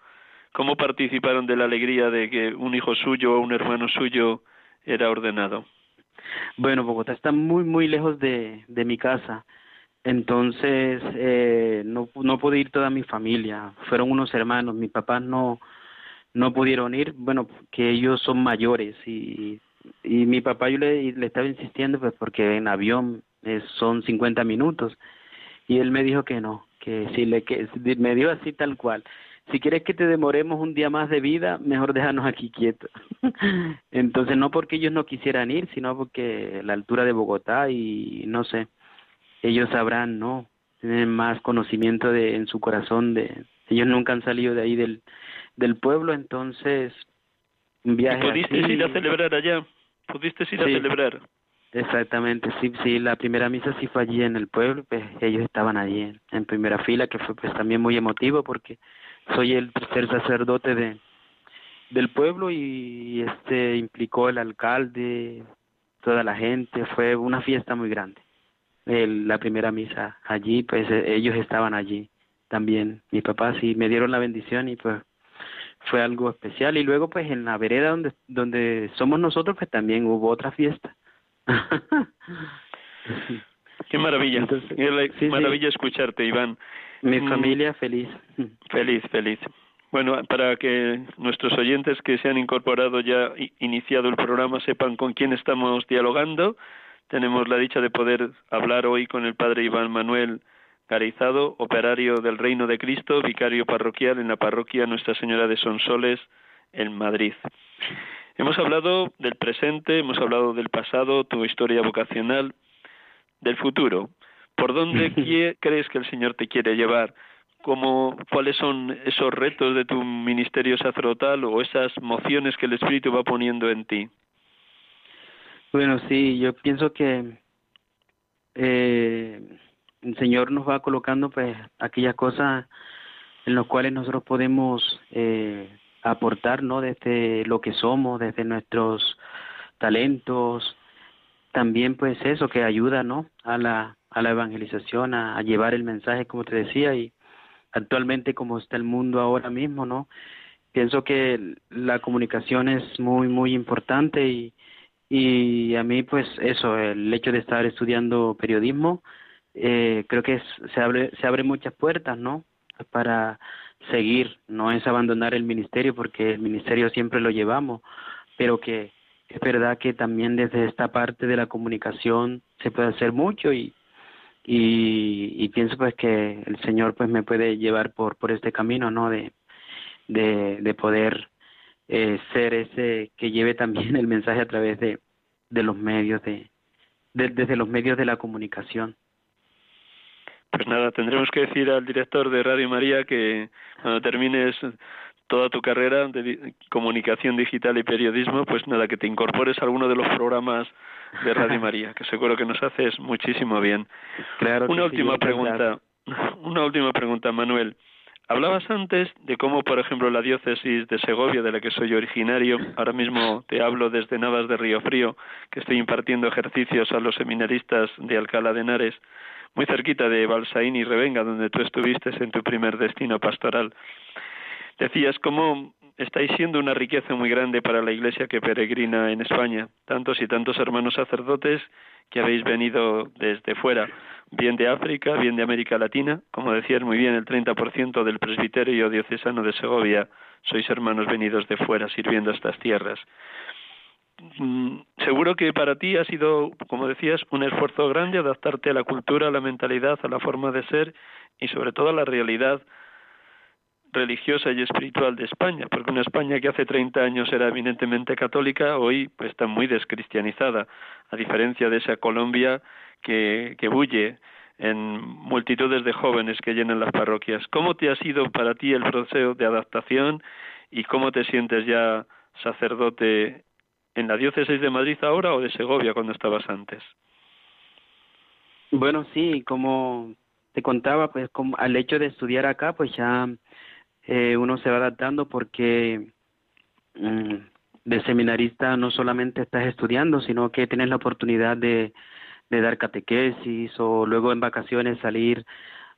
[SPEAKER 3] ¿Cómo participaron de la alegría de que un hijo suyo o un hermano suyo era ordenado?
[SPEAKER 4] Bueno, Bogotá está muy, muy lejos de, de mi casa. Entonces, eh, no, no pude ir toda mi familia. Fueron unos hermanos. Mis papás no, no pudieron ir. Bueno, que ellos son mayores y y mi papá yo le, estaba insistiendo pues porque en avión eh, son 50 minutos y él me dijo que no, que si le que me dio así tal cual. Si quieres que te demoremos un día más de vida, mejor déjanos aquí quietos. Entonces no porque ellos no quisieran ir, sino porque la altura de Bogotá y no sé, ellos sabrán, ¿no? Tienen más conocimiento de en su corazón de ellos nunca han salido de ahí del del pueblo, entonces un viaje
[SPEAKER 3] ¿Y pudiste ir a celebrar allá? ¿Pudiste ir a celebrar?
[SPEAKER 4] Exactamente, sí, sí, la primera misa sí fue allí en el pueblo, pues ellos estaban allí en, primera fila, que fue pues también muy emotivo porque soy el tercer sacerdote de del pueblo y este implicó el alcalde, toda la gente, fue una fiesta muy grande. El, la primera misa allí, pues e, ellos estaban allí también. Mi papá sí me dieron la bendición y pues fue algo especial y luego pues en la vereda donde donde somos nosotros pues también hubo otra fiesta
[SPEAKER 3] qué maravilla. Qué maravilla escucharte Iván.
[SPEAKER 4] Mi mm. familia feliz.
[SPEAKER 3] Feliz feliz. Bueno para que nuestros oyentes que se han incorporado ya iniciado el programa sepan con quién estamos dialogando tenemos la dicha de poder hablar hoy con el padre Iván Manuel Garizado, operario del Reino de Cristo, vicario parroquial en la parroquia Nuestra Señora de Sonsoles en Madrid. Hemos hablado del presente, hemos hablado del pasado, tu historia vocacional, del futuro. ¿Por dónde crees que el Señor te quiere llevar? ¿Cómo, ¿Cuáles son esos retos de tu ministerio sacerdotal o esas mociones que el Espíritu va poniendo en ti?
[SPEAKER 4] Bueno, sí, yo pienso que eh, el Señor nos va colocando pues aquellas cosas en las cuales nosotros podemos eh, aportar, ¿no? Desde lo que somos, desde nuestros talentos, también pues eso que ayuda, ¿no? A la, a la evangelización, a, llevar el mensaje, como te decía, y actualmente como está el mundo ahora mismo, ¿no? Pienso que la comunicación es muy, muy importante y, y a mí, pues eso, el hecho de estar estudiando periodismo, eh, creo que se abre se abre muchas puertas, ¿no? Para seguir, no es abandonar el ministerio porque el ministerio siempre lo llevamos, pero que es verdad que también desde esta parte de la comunicación se puede hacer mucho y, y, pienso pues que el Señor pues me puede llevar por, por este camino, ¿no? De, de, de poder eh, ser ese que lleve también el mensaje a través de, de los medios de, de, desde los medios de la comunicación.
[SPEAKER 3] Pues nada, tendremos que decir al director de Radio María que cuando termines toda tu carrera de comunicación digital y periodismo, pues nada, que te incorpores a alguno de los programas de Radio María, que seguro que nos haces muchísimo bien.
[SPEAKER 4] Claro
[SPEAKER 3] una última pregunta, una última pregunta, Manuel. Hablabas antes de cómo, por ejemplo, la diócesis de Segovia, de la que soy originario, ahora mismo te hablo desde Navas de Río Frío, que estoy impartiendo ejercicios a los seminaristas de Alcalá de Henares, muy cerquita de Balsaín y Revenga, donde tú estuviste en tu primer destino pastoral. Decías cómo estáis siendo una riqueza muy grande para la Iglesia que peregrina en España, tantos y tantos hermanos sacerdotes que habéis venido desde fuera, bien de África, bien de América Latina, como decías muy bien, el 30% del presbiterio diocesano de Segovia sois hermanos venidos de fuera sirviendo estas tierras. Mm, seguro que para ti ha sido, como decías, un esfuerzo grande adaptarte a la cultura, a la mentalidad, a la forma de ser y sobre todo a la realidad religiosa y espiritual de España, porque una España que hace 30 años era eminentemente católica, hoy pues, está muy descristianizada, a diferencia de esa Colombia que, que bulle en multitudes de jóvenes que llenan las parroquias. ¿Cómo te ha sido para ti el proceso de adaptación y cómo te sientes ya sacerdote en la diócesis de Madrid ahora o de Segovia cuando estabas antes?
[SPEAKER 4] Bueno, sí, como te contaba, pues como al hecho de estudiar acá, pues ya eh, uno se va adaptando porque mm, de seminarista no solamente estás estudiando, sino que tienes la oportunidad de, de dar catequesis o luego en vacaciones salir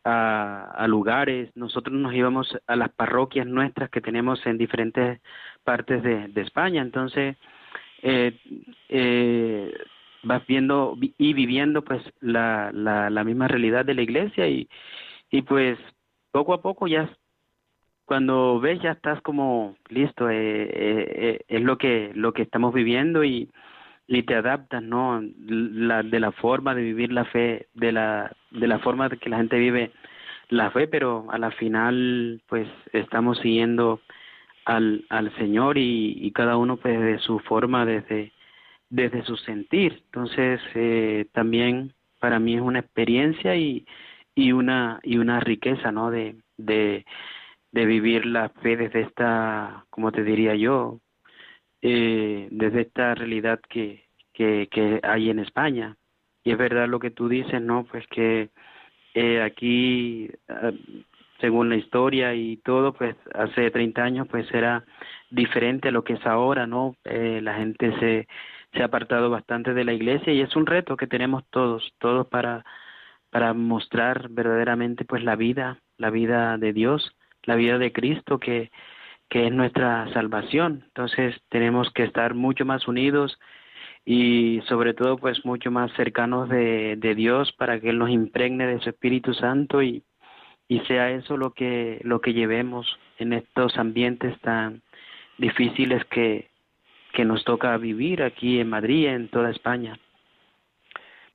[SPEAKER 4] a, lugares. Nosotros nos íbamos a las parroquias nuestras que tenemos en diferentes partes de, de España. Entonces, eh, eh, vas viendo y viviendo pues la, la, la misma realidad de la iglesia y, y pues poco a poco ya cuando ves ya estás como listo, eh, eh, eh, es lo que, lo que estamos viviendo y, y te adaptas, ¿no? La, de la forma de vivir la fe, de la, de la forma de que la gente vive la fe, pero a la final pues estamos siguiendo al, al Señor y, y cada uno pues de su forma, desde, desde su sentir. Entonces eh, también para mí es una experiencia y, y una y una riqueza, ¿no? De, de de vivir la fe desde esta, como te diría yo, eh, desde esta realidad que, que, que hay en España. Y es verdad lo que tú dices, ¿no? Pues que eh, aquí, ah, según la historia y todo, pues hace 30 años pues era diferente a lo que es ahora, ¿no? Eh, la gente se, se ha apartado bastante de la iglesia y es un reto que tenemos todos, todos para, para mostrar verdaderamente pues la vida, la vida de Dios la vida de Cristo que, que es nuestra salvación. Entonces tenemos que estar mucho más unidos y sobre todo pues mucho más cercanos de, de Dios para que Él nos impregne de su Espíritu Santo y, y sea eso lo que, lo que llevemos en estos ambientes tan difíciles que, que nos toca vivir aquí en Madrid, en toda España.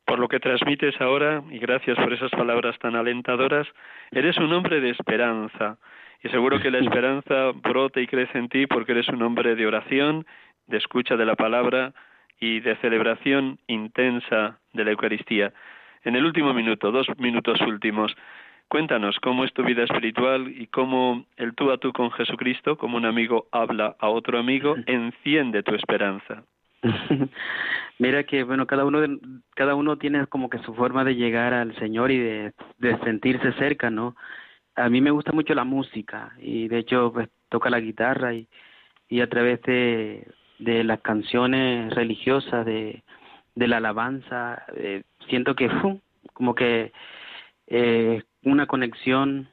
[SPEAKER 3] Por lo que transmites ahora, y gracias por esas palabras tan alentadoras, eres un hombre de esperanza, y seguro que la esperanza brota y crece en ti porque eres un hombre de oración, de escucha de la palabra y de celebración intensa de la Eucaristía. En el último minuto, dos minutos últimos, cuéntanos cómo es tu vida espiritual y cómo el tú a tú con Jesucristo, como un amigo habla a otro amigo, enciende tu esperanza.
[SPEAKER 4] Mira que bueno, cada uno cada uno tiene como que su forma de llegar al Señor y de, sentirse cerca, ¿no? a mí me gusta mucho la música y de hecho pues toca la guitarra y, y a través de, de las canciones religiosas, de, la alabanza, eh, siento que como que eh, una conexión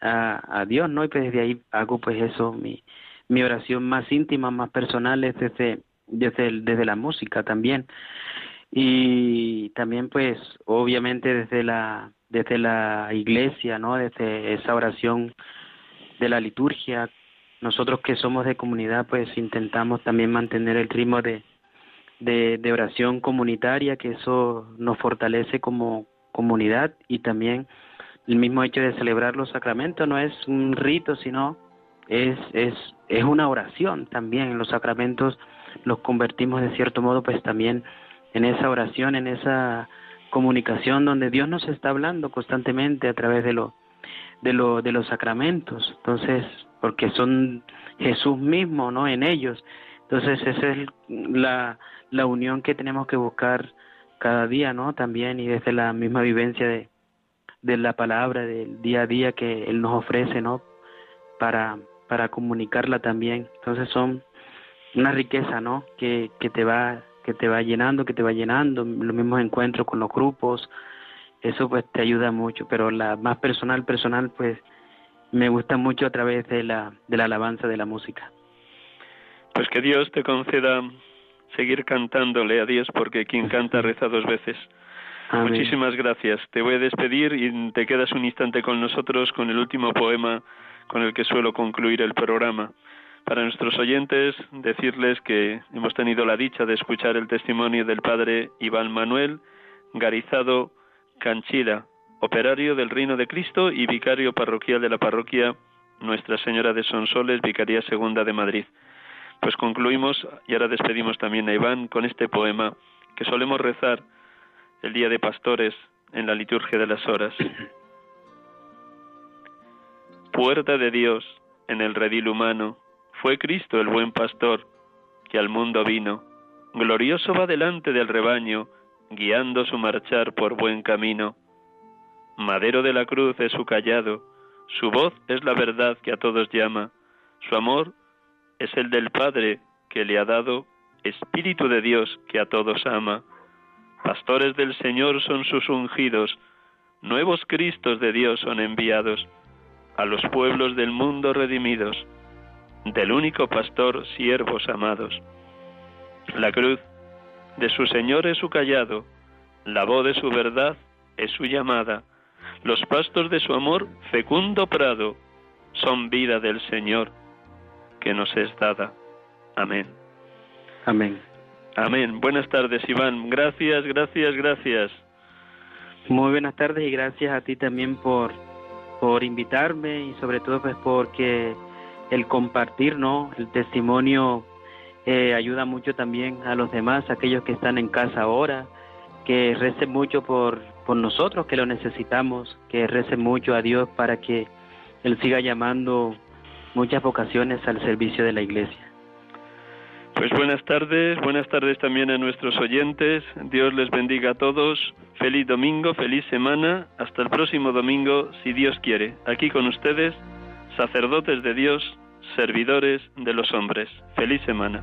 [SPEAKER 4] a, a, Dios, ¿no? Y pues desde ahí hago pues eso, mi, mi oración más íntima, más personal es desde, desde, desde la música también. Y también pues obviamente desde la, desde la iglesia, ¿no? Desde esa oración de la liturgia. Nosotros que somos de comunidad pues intentamos también mantener el ritmo de, de, oración comunitaria, que eso nos fortalece como comunidad y también el mismo hecho de celebrar los sacramentos no es un rito, sino es, es, es una oración también. Los sacramentos los convertimos de cierto modo pues también en esa oración, en esa comunicación donde Dios nos está hablando constantemente a través de lo, de lo, de los sacramentos. Entonces, porque son Jesús mismo, ¿no? En ellos. Entonces, esa es la, la unión que tenemos que buscar cada día, ¿no? También y desde la misma vivencia de, de la palabra del día a día que Él nos ofrece, ¿no? Para, para comunicarla también. Entonces son una riqueza, ¿no? Que, que te va que te va llenando, que te va llenando, los mismos encuentros con los grupos, eso pues te ayuda mucho, pero la más personal, personal, pues me gusta mucho a través de la, de la alabanza de la música.
[SPEAKER 3] Pues que Dios te conceda seguir cantándole a Dios, porque quien canta reza dos veces. Muchísimas gracias. Te voy a despedir y te quedas un instante con nosotros con el último poema con el que suelo concluir el programa. Para nuestros oyentes, decirles que hemos tenido la dicha de escuchar el testimonio del padre Iván Manuel Garizado Canchida, operario del Reino de Cristo y vicario parroquial de la parroquia Nuestra Señora de Sonsoles, Vicaría Segunda de Madrid. Pues concluimos y ahora despedimos también a Iván con este poema que solemos rezar el día de pastores en la liturgia de las horas. Puerta de Dios en el redil humano, fue Cristo el buen pastor, que al mundo vino, glorioso va delante del rebaño, guiando su marchar por buen camino. Madero de la cruz es su callado, su voz es la verdad que a todos llama, su amor es el del Padre que le ha dado, Espíritu de Dios que a todos ama. Pastores del Señor son sus ungidos, nuevos Cristos de Dios son enviados, a los pueblos del mundo redimidos del único pastor, siervos amados. La cruz de su Señor es su callado, la voz de su verdad es su llamada, los pastos de su amor, fecundo prado, son vida del Señor que nos es dada. Amén.
[SPEAKER 4] Amén.
[SPEAKER 3] Amén. Buenas tardes, Iván. Gracias, gracias, gracias.
[SPEAKER 4] Muy buenas tardes y gracias a ti también por, por invitarme y sobre todo pues porque el compartir, ¿no? El testimonio eh, ayuda mucho también a los demás, aquellos que están en casa ahora, que recen mucho por, por nosotros que lo necesitamos, que recen mucho a Dios para que Él siga llamando muchas vocaciones al servicio de la iglesia.
[SPEAKER 3] Pues buenas tardes, buenas tardes también a nuestros oyentes. Dios les bendiga a todos. Feliz domingo, feliz semana. Hasta el próximo domingo, si Dios quiere. Aquí con ustedes, sacerdotes de Dios, servidores de los hombres. Feliz semana.